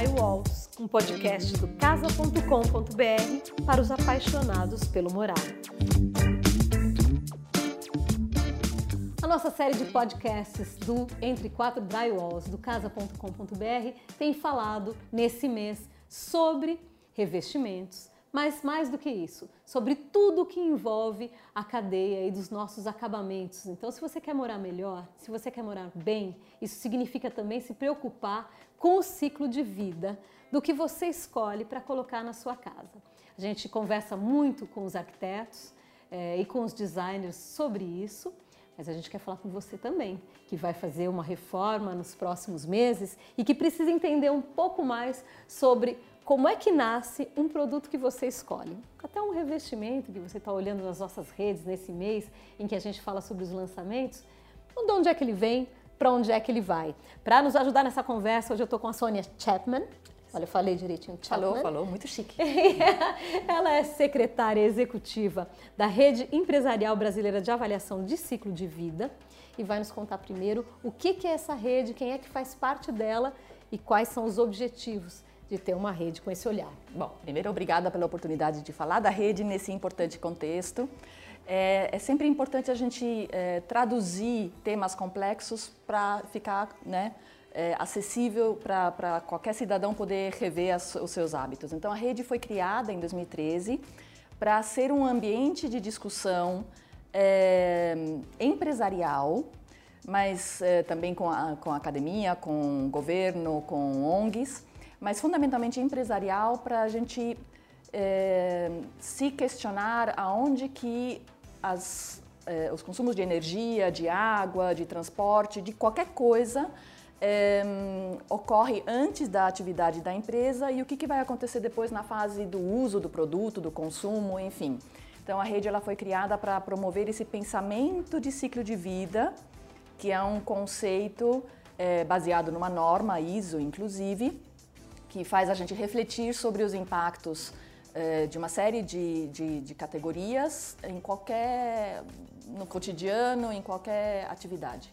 Drywalls, um podcast do casa.com.br para os apaixonados pelo morar. A nossa série de podcasts do Entre Quatro Drywalls do casa.com.br tem falado nesse mês sobre revestimentos, mas mais do que isso, sobre tudo que envolve a cadeia e dos nossos acabamentos. Então, se você quer morar melhor, se você quer morar bem, isso significa também se preocupar com o ciclo de vida do que você escolhe para colocar na sua casa. A gente conversa muito com os arquitetos é, e com os designers sobre isso. Mas a gente quer falar com você também, que vai fazer uma reforma nos próximos meses e que precisa entender um pouco mais sobre como é que nasce um produto que você escolhe. Até um revestimento que você está olhando nas nossas redes nesse mês em que a gente fala sobre os lançamentos. De onde é que ele vem? Para onde é que ele vai? Para nos ajudar nessa conversa, hoje eu estou com a Sônia Chapman. Olha, eu falei direitinho. Chapman. Falou, falou, muito chique. Ela é secretária executiva da Rede Empresarial Brasileira de Avaliação de Ciclo de Vida e vai nos contar primeiro o que é essa rede, quem é que faz parte dela e quais são os objetivos de ter uma rede com esse olhar. Bom, primeiro, obrigada pela oportunidade de falar da rede nesse importante contexto. É, é sempre importante a gente é, traduzir temas complexos para ficar né, é, acessível para qualquer cidadão poder rever as, os seus hábitos. Então, a rede foi criada em 2013 para ser um ambiente de discussão é, empresarial, mas é, também com a, com a academia, com o governo, com ONGs, mas fundamentalmente empresarial para a gente é, se questionar aonde que as, é, os consumos de energia, de água, de transporte, de qualquer coisa é, ocorre antes da atividade da empresa e o que, que vai acontecer depois na fase do uso do produto, do consumo, enfim. Então a rede ela foi criada para promover esse pensamento de ciclo de vida, que é um conceito baseado numa norma ISO, inclusive, que faz a gente refletir sobre os impactos eh, de uma série de, de, de, categorias em qualquer, no cotidiano, em qualquer atividade.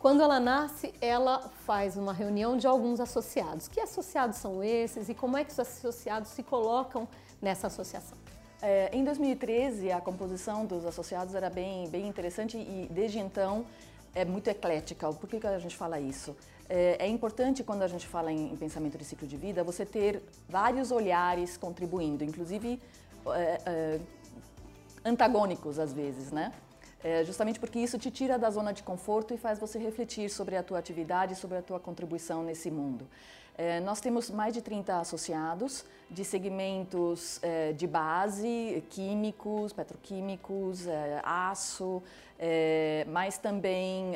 Quando ela nasce, ela faz uma reunião de alguns associados. Que associados são esses e como é que os associados se colocam nessa associação? É, em 2013, a composição dos associados era bem, bem interessante e desde então é muito eclética. Por que, que a gente fala isso? É, é importante quando a gente fala em, pensamento de ciclo de vida você ter vários olhares contribuindo, inclusive é, é, antagônicos às vezes, né? É, justamente porque isso te tira da zona de conforto e faz você refletir sobre a tua atividade, sobre a tua contribuição nesse mundo. É, nós temos mais de 30 associados de segmentos é, de base, químicos, petroquímicos, é, aço, mas também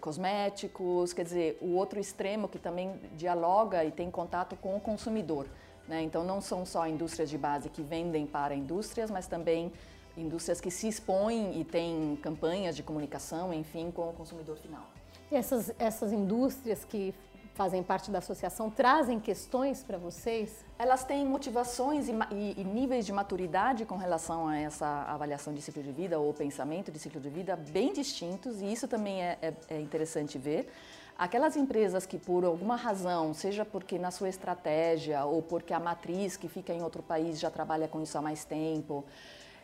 cosméticos, quer dizer, o outro extremo que também dialoga e tem contato com o consumidor. Né? Então, não são só indústrias de base que vendem para indústrias, mas também indústrias que se expõem e têm campanhas de comunicação, enfim, com o consumidor final. E essas, essas indústrias que fazem parte da associação trazem questões para vocês? Elas têm motivações e, e, e, níveis de maturidade com relação a essa avaliação de ciclo de vida ou pensamento de ciclo de vida bem distintos e isso também é, é, é interessante ver. Aquelas empresas que por alguma razão, seja porque na sua estratégia ou porque a matriz que fica em outro país já trabalha com isso há mais tempo,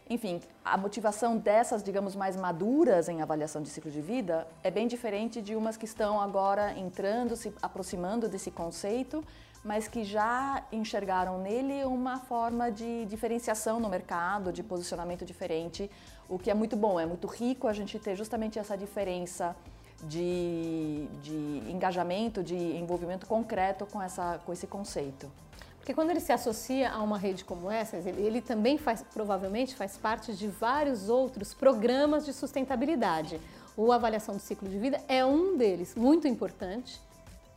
enfim, a motivação dessas, digamos, mais maduras em avaliação de ciclo de vida é bem diferente de umas que estão agora entrando, se aproximando desse conceito, mas que já enxergaram nele uma forma de diferenciação no mercado, de posicionamento diferente, o que é muito bom, é muito rico a gente ter justamente essa diferença de, de engajamento, de envolvimento concreto com, essa, com esse conceito. Porque quando ele se associa a uma rede como essa, ele, ele, também faz, provavelmente faz parte de vários outros programas de sustentabilidade. O avaliação do ciclo de vida é um deles, muito importante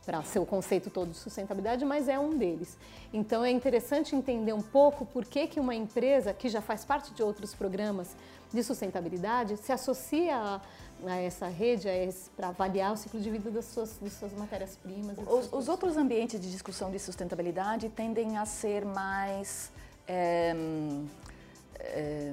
para seu conceito todo de sustentabilidade, mas é um deles. Então é interessante entender um pouco por que, que uma empresa que já faz parte de outros programas de sustentabilidade se associa a, a essa rede para avaliar o ciclo de vida das suas, das suas matérias-primas. Os, os, outros ambientes de discussão de sustentabilidade tendem a ser mais é, é,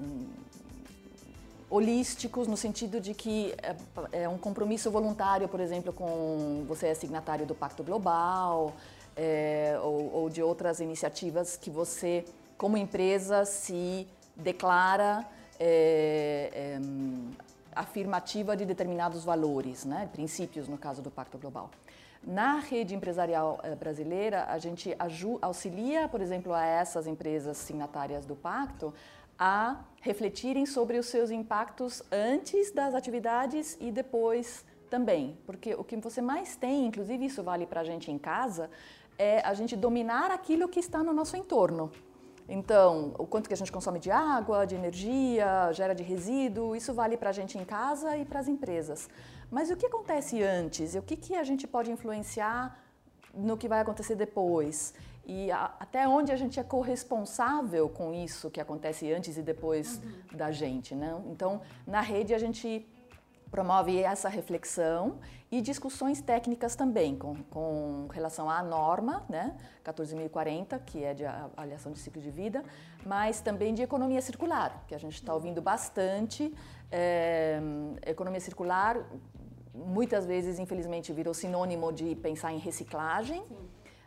holísticos no sentido de que é, é, um compromisso voluntário, por exemplo, com você é signatário do Pacto Global. é, ou, ou de outras iniciativas que você, como empresa, se declara é, é, afirmativa de determinados valores, né? princípios no caso do Pacto Global. Na rede empresarial eh, brasileira, a gente auxilia, por exemplo, a essas empresas signatárias do pacto a refletirem sobre os seus impactos antes das atividades e depois também. Porque o que você mais tem, inclusive isso vale para a gente em casa, é a gente dominar aquilo que está no nosso entorno. Então, o quanto que a gente consome de água, de energia, gera de resíduo, isso vale para a gente em casa e para as empresas. Mas o que acontece antes? E o que, que a gente pode influenciar no que vai acontecer depois? E a, até onde a gente é corresponsável com isso que acontece antes e depois uhum. da gente, né? Então, na rede a gente promove essa reflexão e discussões técnicas também com, com relação à norma, né, 14.040, que é de avaliação de ciclo de vida, mas também de economia circular, que a gente está ouvindo bastante. É, economia circular, muitas vezes, infelizmente, virou sinônimo de pensar em reciclagem, Sim.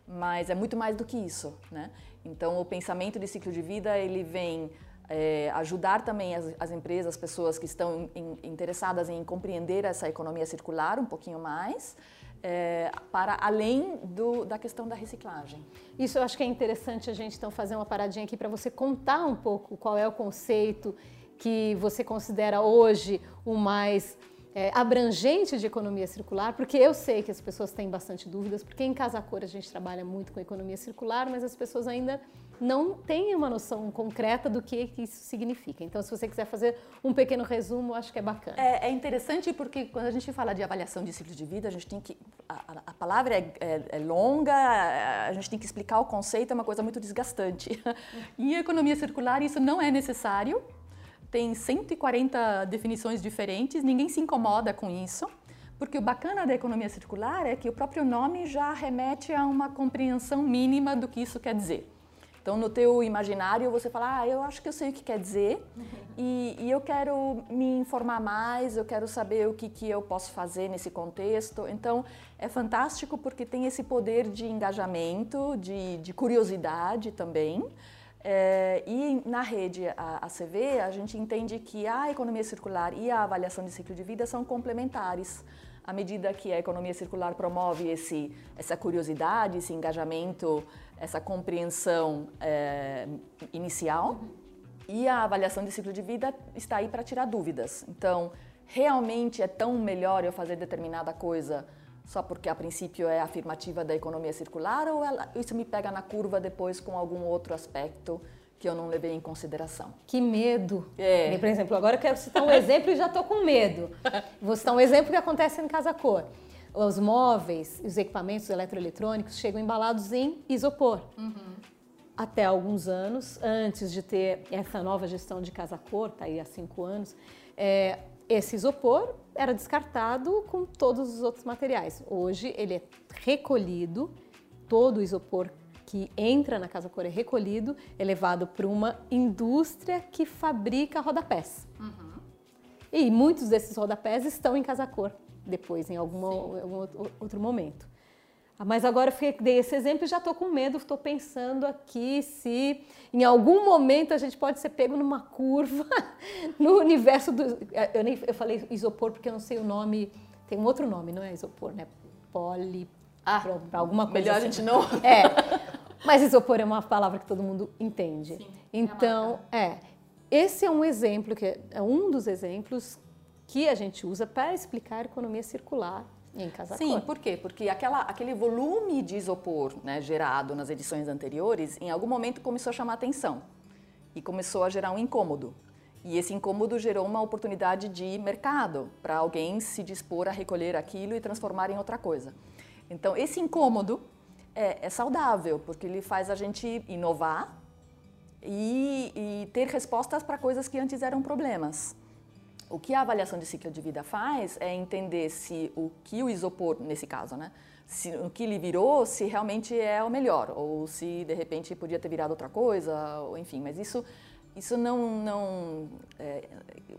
mas é muito mais do que isso, né? Então, o pensamento de ciclo de vida, ele vem é, ajudar também as, as, empresas, as pessoas que estão in, interessadas em compreender essa economia circular um pouquinho mais, é, para além do, da questão da reciclagem. Isso eu acho que é interessante a gente então fazer uma paradinha aqui para você contar um pouco qual é o conceito que você considera hoje o mais é, abrangente de economia circular, porque eu sei que as pessoas têm bastante dúvidas, porque em Casa Cor a gente trabalha muito com economia circular, mas as pessoas ainda não têm uma noção concreta do que, que isso significa. Então, se você quiser fazer um pequeno resumo, acho que é bacana. É, é interessante porque quando a gente fala de avaliação de ciclo de vida, a gente tem que. A, a palavra é, é, é, longa, a gente tem que explicar o conceito, é uma coisa muito desgastante. em economia circular, isso não é necessário tem 140 definições diferentes, ninguém se incomoda com isso, porque o bacana da economia circular é que o próprio nome já remete a uma compreensão mínima do que isso quer dizer. Então, no teu imaginário, você fala, ah, eu acho que eu sei o que quer dizer e, e, eu quero me informar mais, eu quero saber o que, que eu posso fazer nesse contexto. Então, é fantástico porque tem esse poder de engajamento, de, de curiosidade também. É, e na rede ACV, a gente entende que a economia circular e a avaliação de ciclo de vida são complementares. À medida que a economia circular promove esse, essa curiosidade, esse engajamento, essa compreensão é, inicial, e a avaliação de ciclo de vida está aí para tirar dúvidas. Então, realmente é tão melhor eu fazer determinada coisa só porque a princípio é afirmativa da economia circular ou ela, isso me pega na curva depois com algum outro aspecto que eu não levei em consideração? Que medo! É. Por exemplo, agora eu quero citar um exemplo e já estou com medo. Vou citar um exemplo que acontece em Casa Cor. Os móveis, os equipamentos eletroeletrônicos chegam embalados em isopor. Uhum. Até alguns anos, antes de ter essa nova gestão de Casa Cor, está aí há cinco anos, é, esse isopor era descartado com todos os outros materiais. Hoje ele é recolhido, todo o isopor que entra na Casa Cor é recolhido, é levado para uma indústria que fabrica rodapés. Uhum. E muitos desses rodapés estão em Casa Cor depois, em algum, algum outro momento. Ah, mas agora eu dei esse exemplo e já estou com medo, estou pensando aqui se em algum momento a gente pode ser pego numa curva no universo do. Eh, eu, nem, eu falei isopor porque eu não sei o nome, tem um outro nome, não é isopor, né? Poli. Ah, alguma coisa. Melhor assim. a gente não. É. Mas isopor é uma palavra que todo mundo entende. Sim, então, é, é. Esse é um exemplo, que é um dos exemplos que a gente usa para explicar a economia circular em casa Sim, por quê? Porque aquela, aquele volume de isopor né, gerado nas edições anteriores, em algum momento começou a chamar atenção e começou a gerar um incômodo. E esse incômodo gerou uma oportunidade de mercado para alguém se dispor a recolher aquilo e transformar em outra coisa. Então, esse incômodo é, é saudável, porque ele faz a gente inovar e, e ter respostas para coisas que antes eram problemas. O que a avaliação de ciclo de vida faz é entender se o que o isopor, nesse caso, né, se o que ele virou, se realmente é o melhor, ou se de repente podia ter virado outra coisa, ou enfim, mas isso isso não, não é,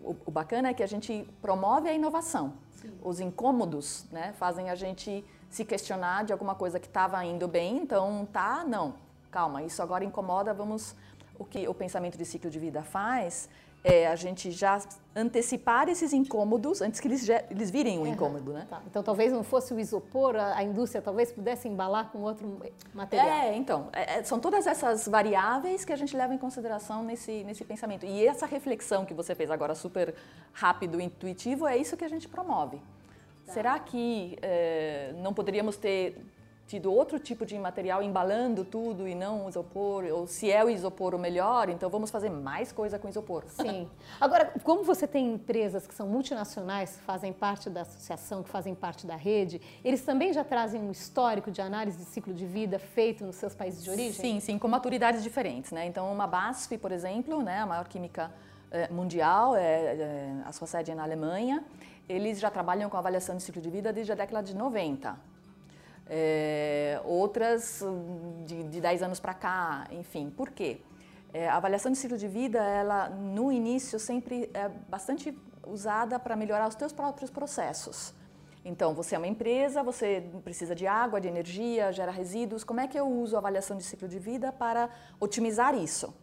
o, o, bacana é que a gente promove a inovação. Sim. Os incômodos, né, fazem a gente se questionar de alguma coisa que estava indo bem, então tá, não, calma, isso agora incomoda, vamos. O que o pensamento de ciclo de vida faz é a gente já antecipar esses incômodos antes que eles, eles virem um incômodo, né? Tá. Então talvez não fosse o isopor, a, a, indústria talvez pudesse embalar com outro material. É, então, é, é, são todas essas variáveis que a gente leva em consideração nesse, nesse pensamento. E essa reflexão que você fez agora super rápido, intuitivo, é isso que a gente promove. Tá. Será que é, não poderíamos ter tido outro tipo de material embalando tudo e não o isopor, ou se é o isopor o melhor, então vamos fazer mais coisa com isopor. Sim. Agora, como você tem empresas que são multinacionais, que fazem parte da associação, que fazem parte da rede, eles também já trazem um histórico de análise de ciclo de vida feito nos seus países de origem? Sim, sim, com maturidades diferentes, né? Então, uma BASF, por exemplo, né, a maior química eh, mundial, é, é, a sua sede é na Alemanha, eles já trabalham com avaliação de ciclo de vida desde a década de 90 é, outras de, de 10 anos para cá, enfim. Por quê? É, a avaliação de ciclo de vida, ela no início sempre é bastante usada para melhorar os teus próprios processos. Então, você é uma empresa, você precisa de água, de energia, gera resíduos. Como é que eu uso a avaliação de ciclo de vida para otimizar isso?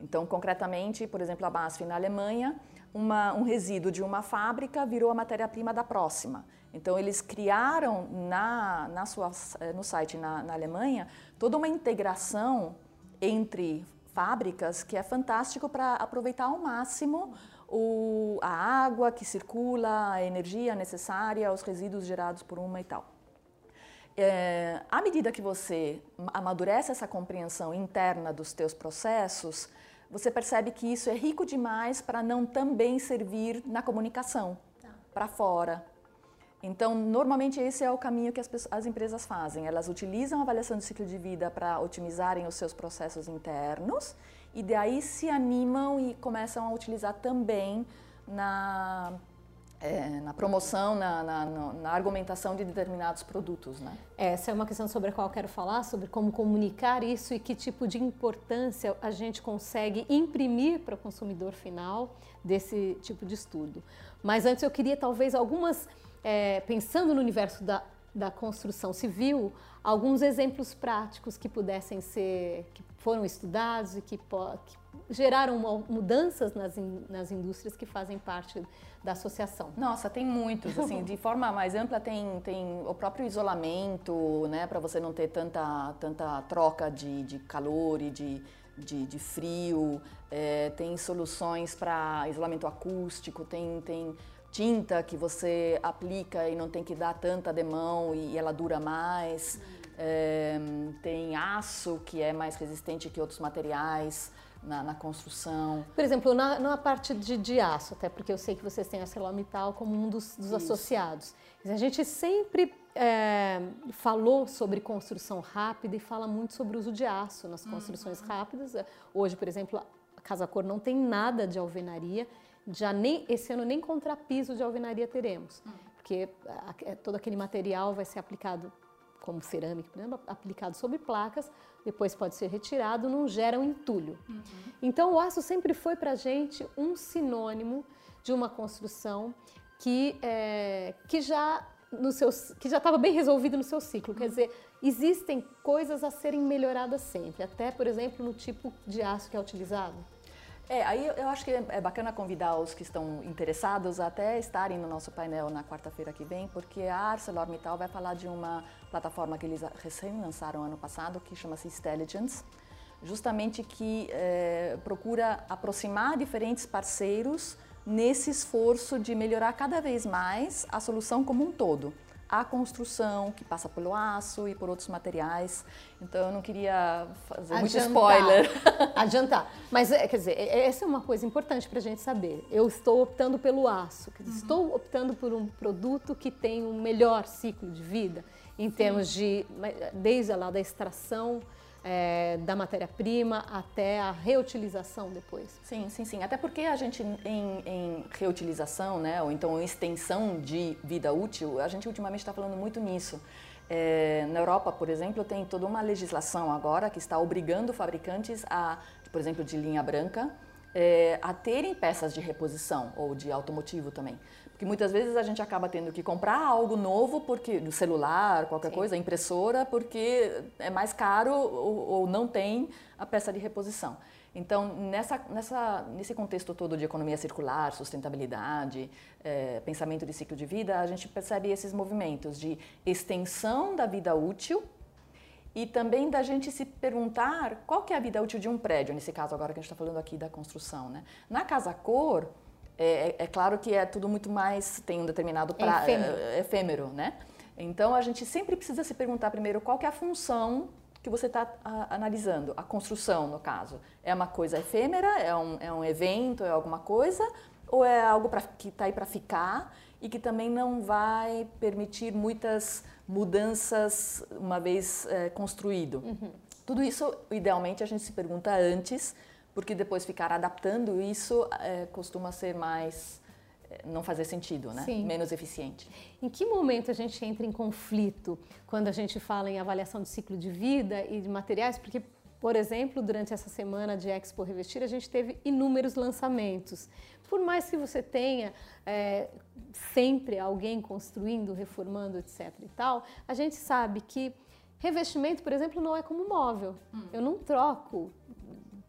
Então, concretamente, por exemplo, a BASF na Alemanha, uma, um resíduo de uma fábrica virou a matéria-prima da próxima. Então, eles criaram na, na sua, eh, no site na, na Alemanha toda uma integração entre fábricas que é fantástico para aproveitar ao máximo o, a água que circula, a energia necessária, os resíduos gerados por uma e tal. É, à medida que você amadurece essa compreensão interna dos teus processos, você percebe que isso é rico demais para não também servir na comunicação, tá. para fora, então, normalmente esse é o caminho que as, as, empresas fazem. Elas utilizam a avaliação do ciclo de vida para otimizarem os seus processos internos e daí se animam e começam a utilizar também na, é, na promoção, na, na, na, argumentação de determinados produtos. Né? Essa é uma questão sobre a qual eu quero falar, sobre como comunicar isso e que tipo de importância a gente consegue imprimir para o consumidor final desse tipo de estudo. Mas antes eu queria talvez algumas é, pensando no universo da, da construção civil, alguns exemplos práticos que pudessem ser, que foram estudados e que, que geraram mudanças nas, in, nas indústrias que fazem parte da associação? Nossa, tem muitos. Assim, de forma mais ampla tem, tem o próprio isolamento, né, para você não ter tanta, tanta troca de, de calor e de, de, de frio. É, tem soluções para isolamento acústico, tem, tem tinta que você aplica e não tem que dar tanta demão e ela dura mais. É, tem aço que é mais resistente que outros materiais na, na construção. Por exemplo, na, na parte de, de, aço, até porque eu sei que vocês têm a ArcelorMittal como um dos, dos associados. A gente sempre é, falou sobre construção rápida e fala muito sobre o uso de aço nas construções uhum. rápidas. Hoje, por exemplo, a Casa Cor não tem nada de alvenaria já nem esse ano nem contrapiso de alvenaria teremos, hum. porque a, todo aquele material vai ser aplicado como cerâmica, por exemplo, aplicado sobre placas, depois pode ser retirado, não gera um entulho. Uhum. Então o aço sempre foi para a gente um sinônimo de uma construção que, é, que já no seu, que já estava bem resolvido no seu ciclo. Uhum. Quer dizer, existem coisas a serem melhoradas sempre, até por exemplo no tipo de aço que é utilizado. É, aí eu acho que é bacana convidar os que estão interessados até estarem no nosso painel na quarta-feira que vem, porque a ArcelorMittal vai falar de uma plataforma que eles recém lançaram ano passado, que chama-se Intelligence, justamente que é, procura aproximar diferentes parceiros nesse esforço de melhorar cada vez mais a solução como um todo a construção, que passa pelo aço e por outros materiais. Então eu não queria fazer Adiantar. muito spoiler. Adiantar. Mas, é, quer dizer, essa é uma coisa importante para a gente saber. Eu estou optando pelo aço, uhum. estou optando por um produto que tem um melhor ciclo de vida, em termos Sim. de, desde lá da extração, é, da matéria-prima até a reutilização depois. Sim, sim, sim. Até porque a gente, em, em reutilização, né, ou então extensão de vida útil, a gente ultimamente está falando muito nisso. É, na Europa, por exemplo, tem toda uma legislação agora que está obrigando fabricantes a, por exemplo, de linha branca, é, a terem peças de reposição ou de automotivo também, Muitas vezes a gente acaba tendo que comprar algo novo, porque no celular, qualquer Sim. coisa, impressora, porque é mais caro ou, ou não tem a peça de reposição. Então, nessa, nessa, nesse contexto todo de economia circular, sustentabilidade, eh, pensamento de ciclo de vida, a gente percebe esses movimentos de extensão da vida útil e também da gente se perguntar qual que é a vida útil de um prédio, nesse caso agora que a gente está falando aqui da construção. Né? Na Casa Cor, é, é, claro que é tudo muito mais, tem um determinado É efêmero. é, efêmero, né? Então a gente sempre precisa se perguntar primeiro qual que é a função que você está analisando, a construção no caso. É uma coisa efêmera, é um, é um evento, é alguma coisa, ou é algo pra, que está aí para ficar e que também não vai permitir muitas mudanças uma vez é, construído. Tudo isso, idealmente, a gente se pergunta antes, porque depois ficar adaptando isso é, costuma ser mais é, não fazer sentido, né? Sim. Menos eficiente. Em que momento a gente entra em conflito quando a gente fala em avaliação de ciclo de vida e de materiais? Porque, por exemplo, durante essa semana de Expo Revestir, a gente teve inúmeros lançamentos. Por mais que você tenha é, sempre alguém construindo, reformando, etc. e tal, a gente sabe que revestimento, por exemplo, não é como móvel. Eu não troco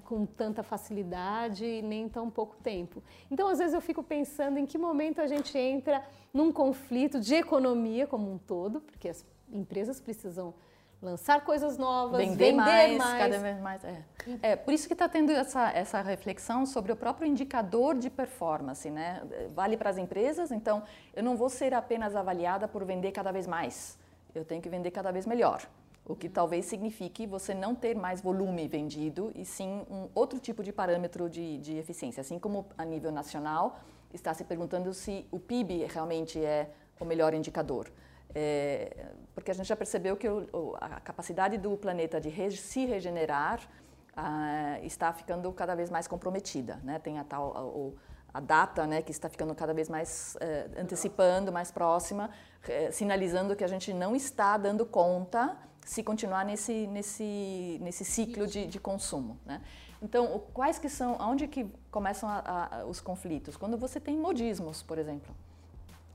com tanta facilidade nem em tão pouco tempo. Então, às vezes eu fico pensando em que momento a gente entra num conflito de economia como um todo, porque as empresas precisam lançar coisas novas, Vender, vender, mais, mais. cada vez mais. É. É, por isso que está tendo essa, essa reflexão sobre o próprio indicador de performance, né? Vale para as empresas, então eu não vou ser apenas avaliada por vender cada vez mais, eu tenho que vender cada vez melhor. O que talvez signifique você não ter mais volume vendido e sim um outro tipo de parâmetro de, de eficiência. Assim como a nível nacional está se perguntando se o PIB realmente é o melhor indicador. É, porque a gente já percebeu que o, a capacidade do planeta de re, se regenerar ah, está ficando cada vez mais comprometida. Né? Tem a tal a, a data né, que está ficando cada vez mais eh, antecipando, mais próxima, eh, sinalizando que a gente não está dando conta se continuar nesse, nesse, nesse ciclo de, de consumo. Né? Então, quais que são, onde que começam a, a, os conflitos? Quando você tem modismos, por exemplo.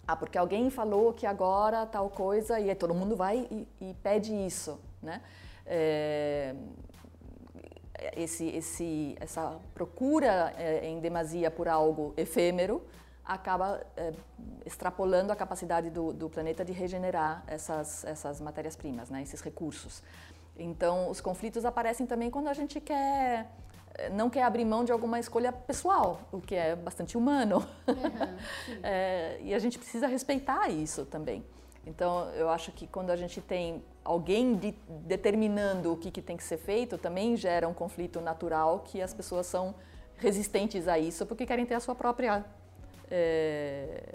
Ah, porque alguém falou que agora tal coisa e aí todo mundo vai e, e pede isso, né? É, esse, esse, essa procura é, em demasia por algo efêmero acaba é, extrapolando a capacidade do, do, planeta de regenerar essas, essas matérias-primas, né? Esses recursos. Então, os conflitos aparecem também quando a gente quer não quer abrir mão de alguma escolha pessoal, o que é bastante humano. Uhum, é, e a gente precisa respeitar isso também. Então, eu acho que quando a gente tem alguém de, determinando o que, que, tem que ser feito, também gera um conflito natural que as pessoas são resistentes a isso porque querem ter a sua própria é,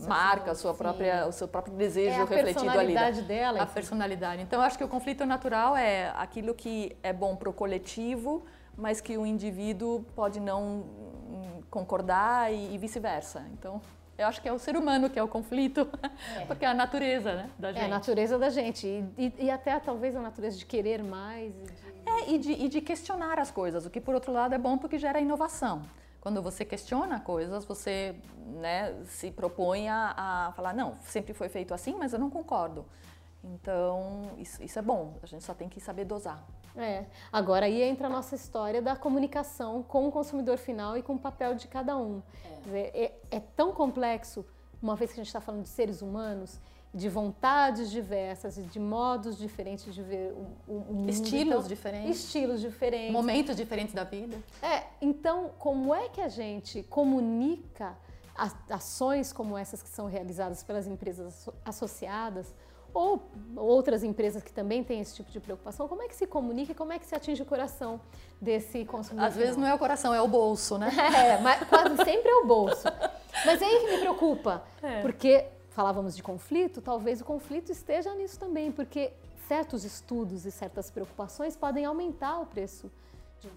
marca, sua própria, o seu próprio desejo é refletido ali. A personalidade dela. A personalidade. Então, eu acho que o conflito natural é aquilo que é bom para o coletivo, mas que o indivíduo pode não concordar e, e vice-versa. Então, eu acho que é o ser humano que é o conflito, é. porque é a natureza né, da gente. É a natureza da gente. E, e, e até talvez a natureza de querer mais. E de... É, e de, e de questionar as coisas, o que por outro lado é bom porque gera inovação. Quando você questiona coisas, você né, se propõe a, a, falar, não, sempre foi feito assim, mas eu não concordo. Então, isso, isso é bom, a gente só tem que saber dosar. É. Agora aí entra a nossa história da comunicação com o consumidor final e com o papel de cada um. É, dizer, é, é tão complexo, uma vez que a gente está falando de seres humanos, de vontades diversas e de modos diferentes de ver o, o mundo. Estilos então, diferentes. Estilos diferentes. Momentos diferentes da vida. É, então como é que a gente comunica ações como essas que são realizadas pelas empresas associadas ou outras empresas que também têm esse tipo de preocupação, como é que se comunica e como é que se atinge o coração desse consumidor? Às vezes não é o coração, é o bolso, né? É, mas quase sempre é o bolso. Mas é aí que me preocupa, é. porque falávamos de conflito, talvez o conflito esteja nisso também, porque certos estudos e certas preocupações podem aumentar o preço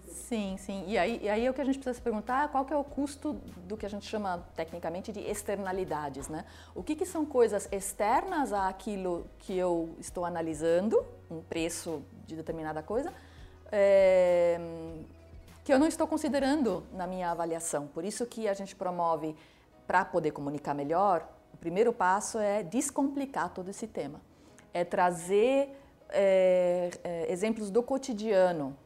Sim, sim. E aí, e aí é o que a gente precisa se perguntar, qual que é o custo do que a gente chama tecnicamente de externalidades, né? O que, que são coisas externas àquilo que eu estou analisando, um preço de determinada coisa, é, que eu não estou considerando na minha avaliação. Por isso que a gente promove para poder comunicar melhor, primeiro passo é descomplicar todo esse tema. É trazer é, é, exemplos do cotidiano,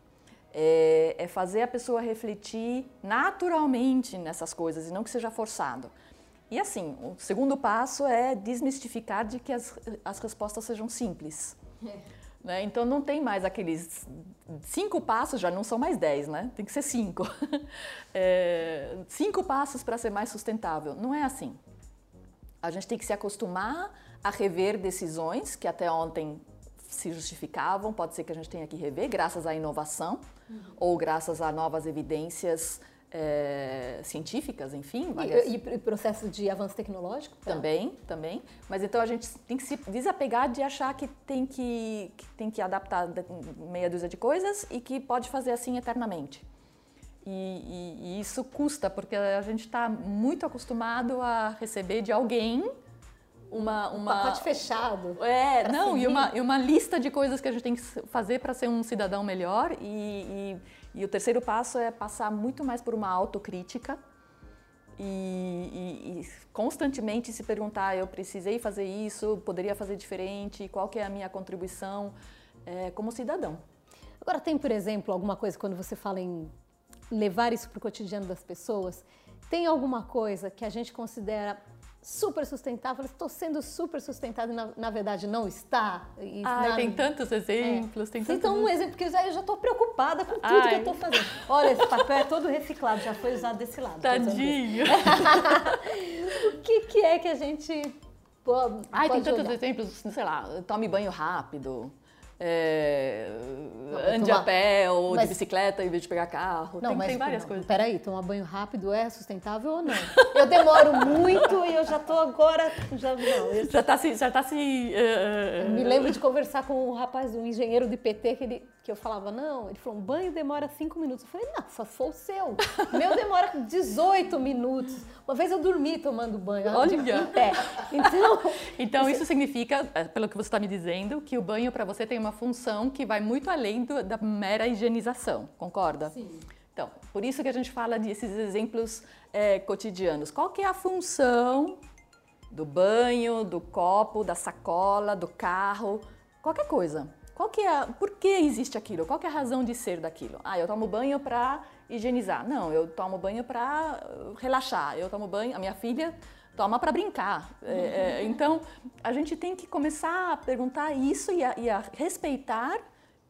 é, é, fazer a pessoa refletir naturalmente nessas coisas e não que seja forçado. E assim, o segundo passo é desmistificar de que as, as respostas sejam simples. Né? Então não tem mais aqueles cinco passos, já não são mais dez, né? Tem que ser cinco. É, cinco passos para ser mais sustentável. Não é assim. A gente tem que se acostumar a rever decisões que até ontem se justificavam, pode ser que a gente tenha que rever, graças à inovação uhum. ou graças a novas evidências é, científicas, enfim. Várias... E, e, processo de avanço tecnológico? Tá? Também, também. Mas então a gente tem que se desapegar de achar que tem que, que tem que adaptar meia dúzia de coisas e que pode fazer assim eternamente. E, e, e isso custa, porque a gente está muito acostumado a receber de alguém uma, uma... Um pacote fechado. É, não, e uma, e uma lista de coisas que a gente tem que fazer para ser um cidadão melhor. E, e, e, o terceiro passo é passar muito mais por uma autocrítica e, e, constantemente se perguntar: eu precisei fazer isso, poderia fazer diferente, qual que é a minha contribuição é, como cidadão. Agora, tem, por exemplo, alguma coisa quando você fala em levar isso para o cotidiano das pessoas? Tem alguma coisa que a gente considera super sustentável, estou sendo super sustentável e na, na, verdade não está. E, Ai, na, tem tantos exemplos, é. tem tantos... Então um exemplo, porque eu já estou preocupada com tudo Ai. que eu estou fazendo. Olha, esse papel é todo reciclado, já foi usado desse lado. Tadinho! o que, que é que a gente pode Ai, tem tantos olhar? exemplos, sei lá, tome banho rápido, é, ande tomar... a pé ou mas... de bicicleta em vez de pegar carro. Não, tem, mas, tem várias não, coisas. Peraí, tomar banho rápido é sustentável ou não? Eu demoro muito e eu já tô agora. Já, não, eu... já tá se. Já tá se uh... Me lembro de conversar com um rapaz, um engenheiro de PT, que, ele, que eu falava, não, ele falou, um banho demora cinco minutos. Eu falei, não, só se for o seu. Meu demora 18 minutos. Uma vez eu dormi tomando banho, Olha. em pé. Então, então isso significa, é, pelo que você está me dizendo, que o banho para você tem uma função que vai muito além do, da mera higienização, concorda? Sim. Então, por isso que a gente fala desses exemplos é, cotidianos. Qual que é a função do banho, do copo, da sacola, do carro, qualquer coisa? Qual que é, por que existe aquilo? Qual que é a razão de ser daquilo? Ah, eu tomo banho para higienizar. Não, eu tomo banho para uh, relaxar. Eu tomo banho, a minha filha toma para brincar. É, é, então, a gente tem que começar a perguntar isso e a, e a respeitar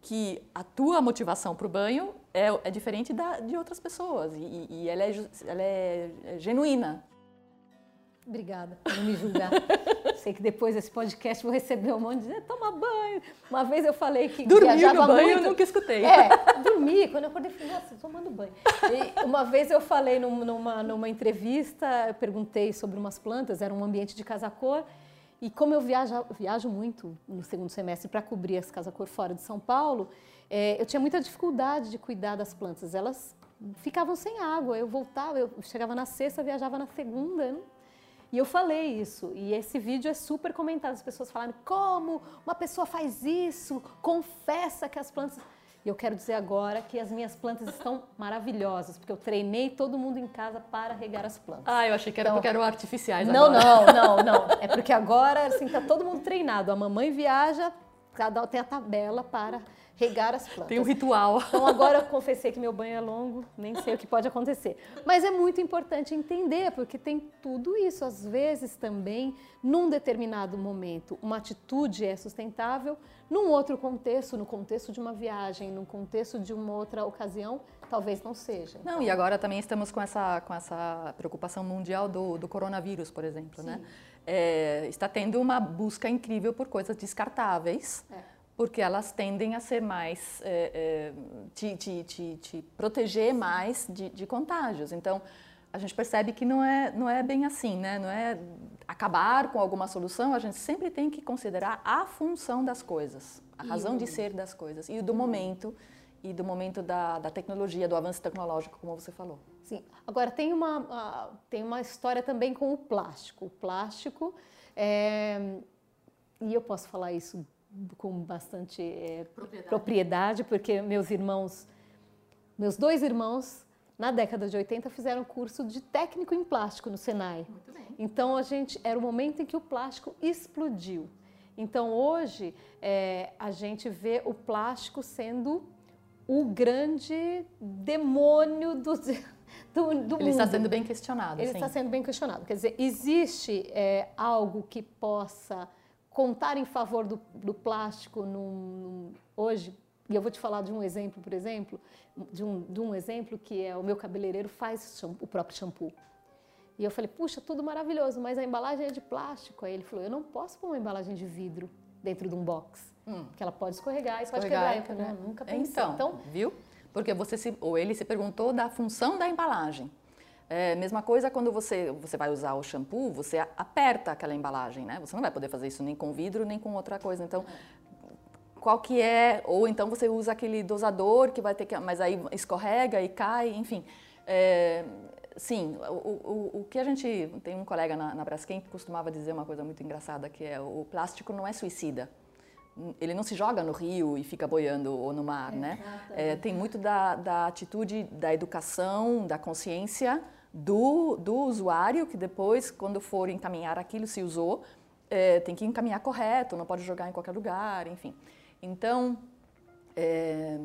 que a tua motivação para o banho é, é diferente da, de outras pessoas e, e ela, é, ela é genuína. Obrigada por me julgar. Sei que depois desse podcast vou receber um monte de dizer, toma banho. Uma vez eu falei que Dormiu viajava no banho, muito. eu nunca escutei. É, dormi. Quando eu acordei, falei, nossa, tomando banho. E uma vez eu falei numa, numa entrevista, eu perguntei sobre umas plantas, era um ambiente de casa-cor. E como eu viajo, viajo muito no segundo semestre para cobrir as casa-cor fora de São Paulo, é, eu tinha muita dificuldade de cuidar das plantas. Elas ficavam sem água. Eu voltava, eu chegava na sexta, viajava na segunda. Eu não e eu falei isso, e esse vídeo é super comentado, as pessoas falando como uma pessoa faz isso, confessa que as plantas. E eu quero dizer agora que as minhas plantas estão maravilhosas, porque eu treinei todo mundo em casa para regar as plantas. Ah, eu achei que era então, porque eram artificiais não, agora. Não, não, não. É porque agora, assim, tá todo mundo treinado. A mamãe viaja, cada tem a tabela para regar as plantas. Tem um ritual. Então agora eu confessei que meu banho é longo, nem sei o que pode acontecer. Mas é muito importante entender, porque tem tudo isso. Às vezes também, num determinado momento, uma atitude é sustentável, num outro contexto, no contexto de uma viagem, num contexto de uma outra ocasião, talvez não seja. Não, e agora também estamos com essa, com essa preocupação mundial do, do coronavírus, por exemplo, né? Sim. né? É, está tendo uma busca incrível por coisas descartáveis. É porque elas tendem a ser mais, é, é, te, te, te, te, proteger mais de, de, contágios. Então, a gente percebe que não é, não é bem assim, né? Não é acabar com alguma solução, a gente sempre tem que considerar a função das coisas, a razão de ser das coisas e do momento e do momento da, da tecnologia, do avanço tecnológico, como você falou. Sim. Agora, tem uma, uh, tem uma história também com o plástico. O plástico, é, e eu posso falar isso com bastante é, propriedade. propriedade. porque meus irmãos, meus dois irmãos na década de 80 fizeram curso de técnico em plástico no Senai. Muito bem. Então a gente era o momento em que o plástico explodiu. Então hoje é, a gente vê o plástico sendo o grande demônio do, do, do Ele mundo. está sendo bem questionado. Ele sim. está sendo bem questionado. Quer dizer, existe é, algo que possa contar em favor do, do plástico num, num- hoje? E eu vou te falar de um exemplo, por exemplo, de um, de um exemplo que é o meu cabeleireiro faz o próprio shampoo. E eu falei, puxa, tudo maravilhoso, mas a embalagem é de plástico. Aí ele falou, eu não posso pôr uma embalagem de vidro dentro de um box, Hum. porque ela pode escorregar e pode quebrar. Eu falei, né? não, nunca pensei. Então, viu? Porque você se, ou ele se perguntou da função da embalagem. É, mesma coisa quando você, você vai usar o shampoo, você aperta aquela embalagem, né? Você não vai poder fazer isso nem com vidro, nem com outra coisa. Então, qual que é? Ou então você usa aquele dosador que vai ter que... Mas aí escorrega e cai, enfim. É, sim, o, o, o que a gente... Tem um colega na, na Braskem que costumava dizer uma coisa muito engraçada, que é o plástico não é suicida ele não se joga no rio e fica boiando ou no mar, né? É, tem muito da, da atitude, da educação, da consciência do, do usuário que depois, quando for encaminhar aquilo, se usou, é, tem que encaminhar correto, não pode jogar em qualquer lugar, enfim. Então, é,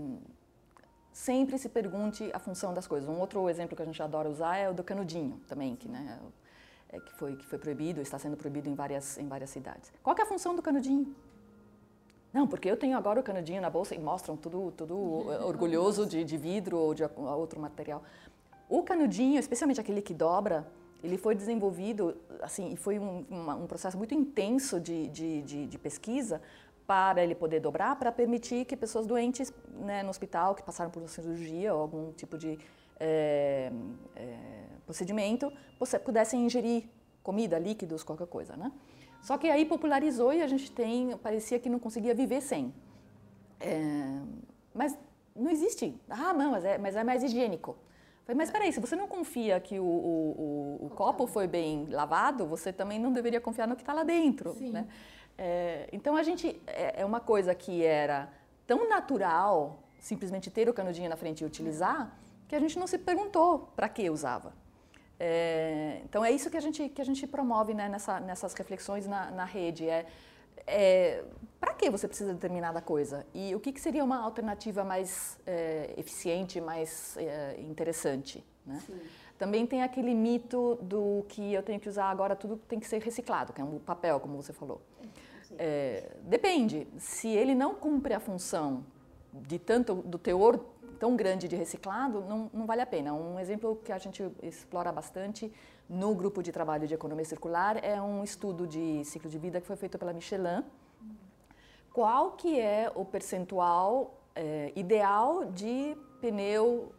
sempre se pergunte a função das coisas. Um outro exemplo que a gente adora usar é o do canudinho também, que, né, é, que, foi, que foi proibido, está sendo proibido em várias, em várias cidades. Qual é a função do canudinho? Não, porque eu tenho agora o canudinho na bolsa e mostram tudo, tudo orgulhoso de, de vidro ou de outro material. O canudinho, especialmente aquele que dobra, ele foi desenvolvido, assim, e foi um, uma, um processo muito intenso de, de, de, de pesquisa para ele poder dobrar, para permitir que pessoas doentes né, no hospital, que passaram por uma cirurgia ou algum tipo de é, é, procedimento, pudessem ingerir comida, líquidos, qualquer coisa, né? Só que aí popularizou e a gente tem, parecia que não conseguia viver sem. É, mas não existe. Ah, não, mas é, mas é mais higiênico. Falei, mas peraí, se você não confia que o, o, o, o copo foi bem lavado, você também não deveria confiar no que está lá dentro. Né? É, então a gente é, é uma coisa que era tão natural simplesmente ter o canudinho na frente e utilizar que a gente não se perguntou para que usava. É, então é isso que a gente, que a gente promove né, nessa, nessas reflexões na, na rede. É, é para que você precisa de determinada coisa? E o que, que seria uma alternativa mais é, eficiente, mais é, interessante? Né? Também tem aquele mito do que eu tenho que usar agora tudo tem que ser reciclado, que é um papel, como você falou. É, depende. Se ele não cumpre a função de tanto do teor tão grande de reciclado, não, não, vale a pena. Um exemplo que a gente explora bastante no grupo de trabalho de economia circular é um estudo de ciclo de vida que foi feito pela Michelin. Qual que é o percentual é, ideal de pneu,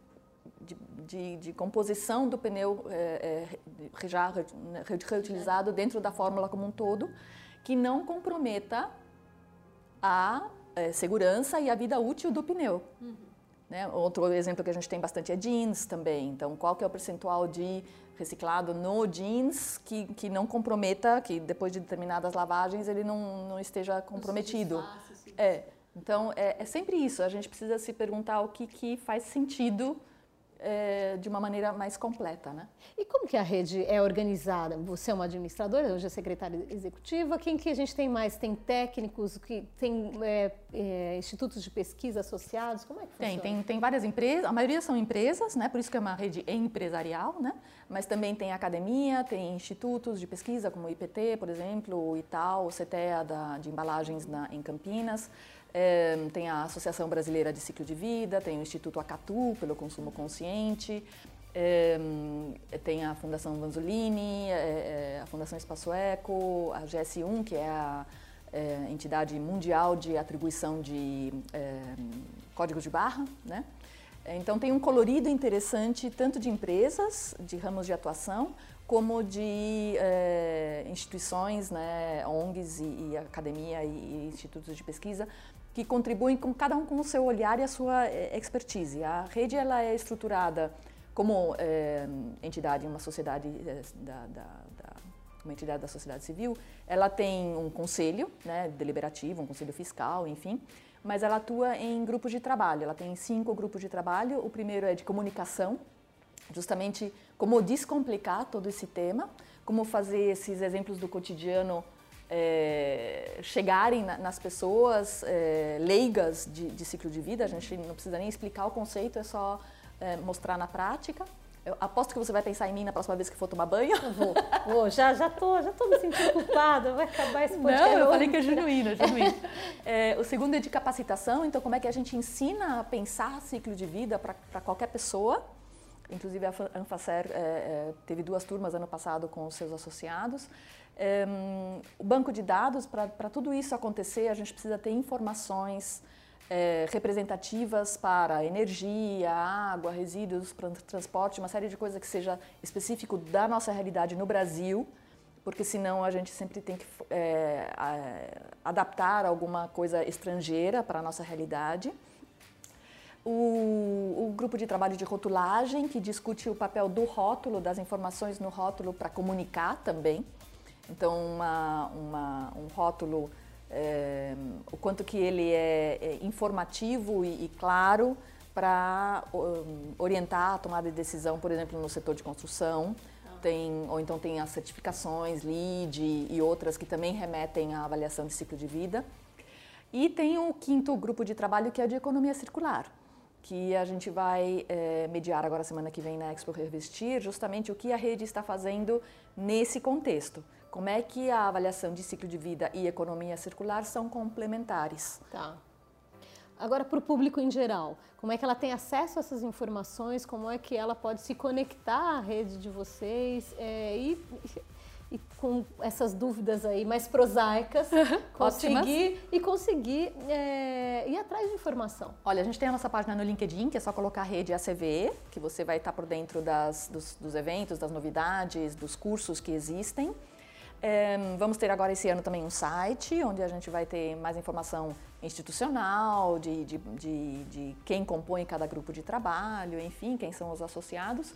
de, de, de, composição do pneu é, é, já reutilizado dentro da fórmula como um todo, que não comprometa a segurança e a vida útil do pneu. Uhum. Né? Outro exemplo que a gente tem bastante é jeans também. Então, qual que é o percentual de reciclado no jeans que, que não comprometa, que depois de determinadas lavagens ele não, não esteja comprometido? É. Então, é, é, sempre isso. A gente precisa se perguntar o que, que faz sentido é, de uma maneira mais completa, né? E como que a rede é organizada? Você é uma administradora, hoje é secretária executiva. Quem que a gente tem mais? Tem técnicos, que tem é, é, institutos de pesquisa associados? Como é que tem, funciona? Tem, tem várias empresas. A maioria são empresas, né? Por isso que é uma rede empresarial, né? Mas também tem academia, tem institutos de pesquisa como o IPT, por exemplo, o Ital, o CETEA da, de embalagens na, em Campinas. É, tem a Associação Brasileira de Ciclo de Vida, tem o Instituto Acatu, pelo consumo consciente, é, tem a Fundação Vanzolini, é, a Fundação Espaço Eco, a GS1, que é a entidade mundial de atribuição de códigos de barra, né? Então tem um colorido interessante tanto de empresas, de ramos de atuação, como de é, instituições, né, ONGs e, e academia e, e, institutos de pesquisa que contribuem com cada um com o seu olhar e a sua é, expertise. A rede ela é estruturada como é, entidade, uma sociedade da, da, da, uma entidade da sociedade civil. Ela tem um conselho, né, deliberativo, um conselho fiscal, enfim. Mas ela atua em grupos de trabalho. Ela tem cinco grupos de trabalho. O primeiro é de comunicação, justamente como descomplicar todo esse tema, como fazer esses exemplos do cotidiano é, chegarem na, nas pessoas é, leigas de, de, ciclo de vida. A gente não precisa nem explicar o conceito, é só é, mostrar na prática. Eu aposto que você vai pensar em mim na próxima vez que for tomar banho. Eu vou, vou. Já, já tô, já tô me sentindo culpada. Vai acabar esse podcast. Não, eu falei que é genuíno, é genuíno. É, o segundo é de capacitação. Então, como é que a gente ensina a pensar ciclo de vida para qualquer pessoa? Inclusive, a Anfacer é, é, teve duas turmas ano passado com os seus associados. É, o banco de dados, para tudo isso acontecer, a gente precisa ter informações é, representativas para energia, água, resíduos, transporte, uma série de coisas que seja específico da nossa realidade no Brasil, porque senão a gente sempre tem que é, adaptar alguma coisa estrangeira para a nossa realidade. O, o, grupo de trabalho de rotulagem, que discute o papel do rótulo, das informações no rótulo para comunicar também. Então, uma, uma, um rótulo é, o quanto que ele é, é informativo e, e claro para um, orientar a tomada de decisão, por exemplo, no setor de construção. Tem, ou então tem as certificações, LEED e outras que também remetem à avaliação de ciclo de vida. E tem o quinto grupo de trabalho que é de economia circular, que a gente vai é, mediar agora semana que vem na Expo Revestir, justamente o que a rede está fazendo nesse contexto. Como é que a avaliação de ciclo de vida e economia circular são complementares? Tá. Agora, para o público em geral, como é que ela tem acesso a essas informações? Como é que ela pode se conectar à rede de vocês é, e, e, com essas dúvidas aí mais prosaicas, conseguir e conseguir é, ir atrás de informação? Olha, a gente tem a nossa página no LinkedIn, que é só colocar a rede ACV, que você vai estar por dentro das, dos, dos eventos, das novidades, dos cursos que existem. É, vamos ter agora esse ano também um site, onde a gente vai ter mais informação institucional, de, de, de, de quem compõe cada grupo de trabalho, enfim, quem são os associados.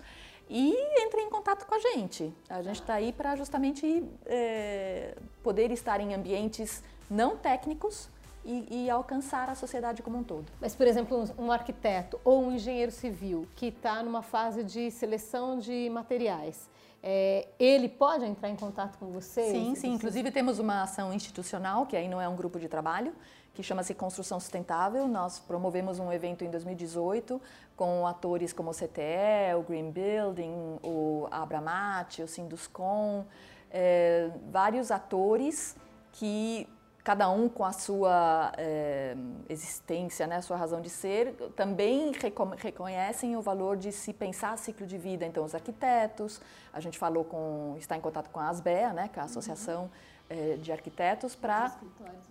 E entre em contato com a gente. A gente está aí para justamente é, poder estar em ambientes não técnicos, e, e, alcançar a sociedade como um todo. Mas, por exemplo, um arquiteto ou um engenheiro civil que está numa fase de seleção de materiais, é, ele pode entrar em contato com vocês? Sim, sim. Inclusive temos uma ação institucional, que aí não é um grupo de trabalho, que chama-se Construção Sustentável. Nós promovemos um evento em 2018 com atores como o CTE, o Green Building, o Abramate, o Sinduscom, é, vários atores que cada um com a sua é, existência, né, a sua razão de ser, também reconhecem o valor de se pensar ciclo de vida. Então, os arquitetos, a gente falou com, está em contato com a ASBEA, né, que é a Associação uhum. é, de Arquitetos, para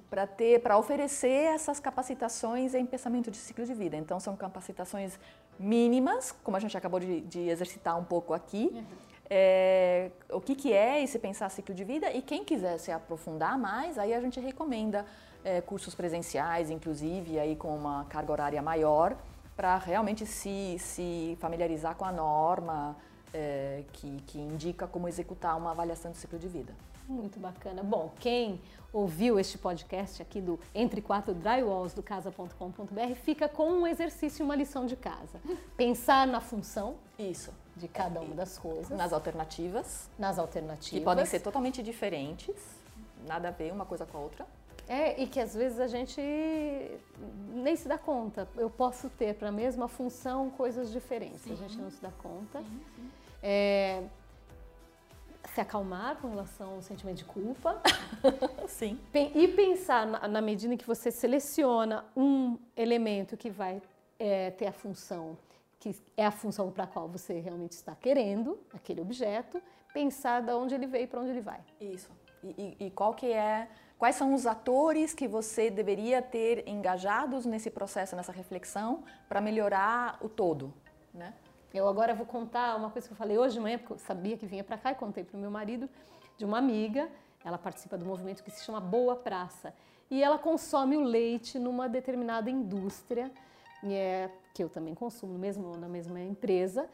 para ter, para oferecer essas capacitações em pensamento de ciclo de vida. Então, são capacitações mínimas, como a gente acabou de, de exercitar um pouco aqui. Uhum é, o que, que é esse pensar ciclo de vida e quem quiser se aprofundar mais, aí a gente recomenda é, cursos presenciais, inclusive aí com uma carga horária maior, para realmente se, se familiarizar com a norma é, que, que indica como executar uma avaliação de ciclo de vida. Muito bacana. Bom, quem ouviu este podcast aqui do Entre Quatro Drywalls do casa.com.br fica com um exercício e uma lição de casa. Pensar na função. Isso de cada uma das coisas. Nas alternativas. Nas alternativas. Que podem ser totalmente diferentes, nada a ver uma coisa com a outra. É, e que às vezes a gente nem se dá conta. Eu posso ter para a mesma função coisas diferentes, sim. a gente não se dá conta. Sim, sim. É, se acalmar com relação ao sentimento de culpa. sim. E pensar na, medida em que você seleciona um elemento que vai é, ter a função que é a função para a qual você realmente está querendo aquele objeto, pensar de onde ele veio e para onde ele vai. Isso. E, e, e, qual que é, quais são os atores que você deveria ter engajados nesse processo, nessa reflexão, para melhorar o todo, né? Eu agora vou contar uma coisa que eu falei hoje de manhã, porque eu sabia que vinha para cá e contei para o meu marido, de uma amiga, ela participa do movimento que se chama Boa Praça, e ela consome o leite numa determinada indústria, é, que eu também consumo mesmo na mesma empresa,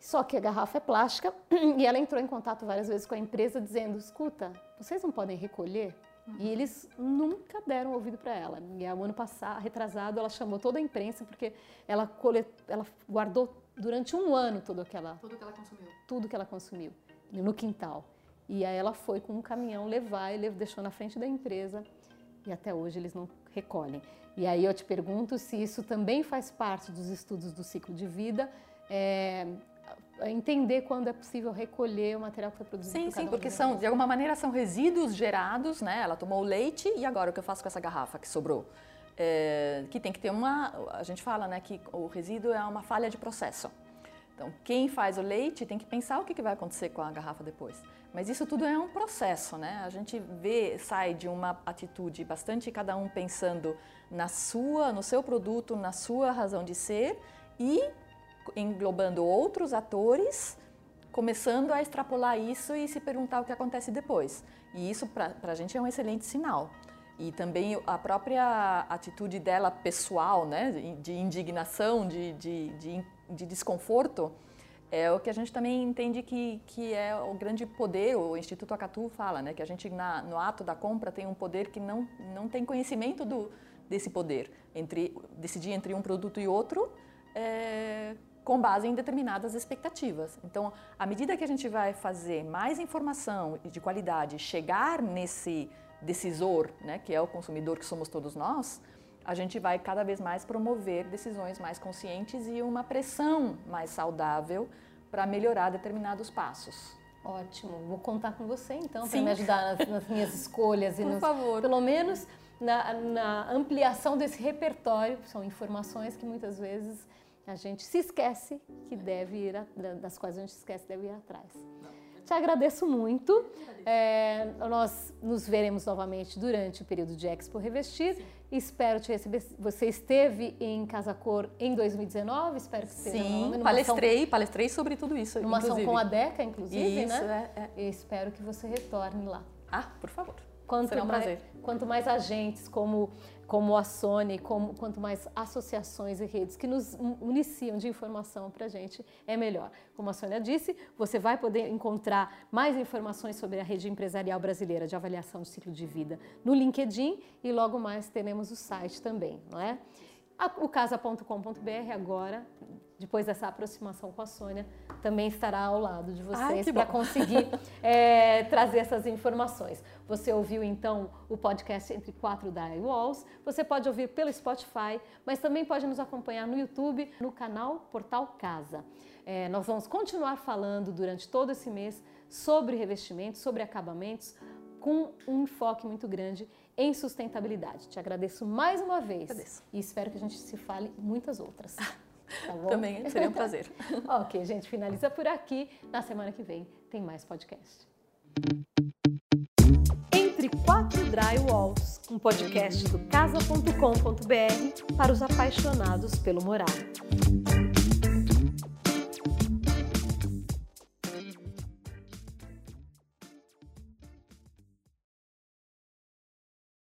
só que a garrafa é plástica e ela entrou em contato várias vezes com a empresa dizendo: escuta, vocês não podem recolher Uhum. E eles nunca deram ouvido para ela. E o ano passado, retrasado, ela chamou toda a imprensa porque ela, colet... ela guardou durante um ano tudo aquela, tudo que ela consumiu, tudo que ela consumiu no quintal. E aí ela foi com um caminhão levar e deixou na frente da empresa e até hoje eles não recolhem. E aí eu te pergunto se isso também faz parte dos estudos do ciclo de vida. É, entender quando é possível recolher o material que foi produzido. Sim, por sim, porque são de alguma maneira são resíduos gerados, né? Ela tomou o leite e agora o que eu faço com essa garrafa que sobrou? É, que tem que ter uma, a gente fala, né, que o resíduo é uma falha de processo. Então, quem faz o leite tem que pensar o que vai acontecer com a garrafa depois. Mas isso tudo é um processo, né? A gente vê, sai de uma atitude bastante cada um pensando na sua, no seu produto, na sua razão de ser e englobando outros atores, começando a extrapolar isso e se perguntar o que acontece depois. E isso para a gente é um excelente sinal. E também a própria atitude dela pessoal, né, de indignação, de, de, de, de desconforto, é o que a gente também entende que, que é o grande poder, o Instituto Acatu fala, né, que a gente na, no ato da compra tem um poder que não, não tem conhecimento do, desse poder, entre decidir entre um produto e outro, é, com base em determinadas expectativas. Então, à medida que a gente vai fazer mais informação de qualidade, chegar nesse decisor, né, que é o consumidor que somos todos nós, a gente vai cada vez mais promover decisões mais conscientes e uma pressão mais saudável para melhorar determinados passos. Ótimo, vou contar com você então para me ajudar nas, nas minhas escolhas e Por nos, favor. pelo menos na, na ampliação desse repertório, são informações que muitas vezes a gente se esquece que deve ir, a, das quais a gente esquece deve ir atrás. Te agradeço muito. É, nós nos veremos novamente durante o período de Expo Revestir. Sim. Espero te receber. Você esteve em Casa Cor em 2019, espero que esteja Sim, palestrei, ação, palestrei sobre tudo isso. Inclusive. ação com a DECA, inclusive, isso, né? É, é. Espero que você retorne lá. Ah, por favor. Quanto Será um mais, prazer. Quanto mais agentes como, como a Sony, como, quanto mais associações e redes que nos municiam de informação para a gente, é melhor. Como a Sônia disse, você vai poder encontrar mais informações sobre a rede empresarial brasileira de avaliação de ciclo de vida no LinkedIn e logo mais teremos o site também, não é? O casa.com.br agora, depois dessa aproximação com a Sônia, também estará ao lado de vocês para conseguir é, trazer essas informações. Você ouviu então o podcast Entre Quatro Die Walls. Você pode ouvir pelo Spotify, mas também pode nos acompanhar no YouTube, no canal Portal Casa. É, nós vamos continuar falando durante todo esse mês sobre revestimentos, sobre acabamentos, com um enfoque muito grande em sustentabilidade. Te agradeço mais uma vez agradeço. e espero que a gente se fale muitas outras. Tá bom? Também seria um prazer. ok, gente, finaliza por aqui. Na semana que vem tem mais podcast. Entre quatro drywalls, um podcast do casa.com.br para os apaixonados pelo morar.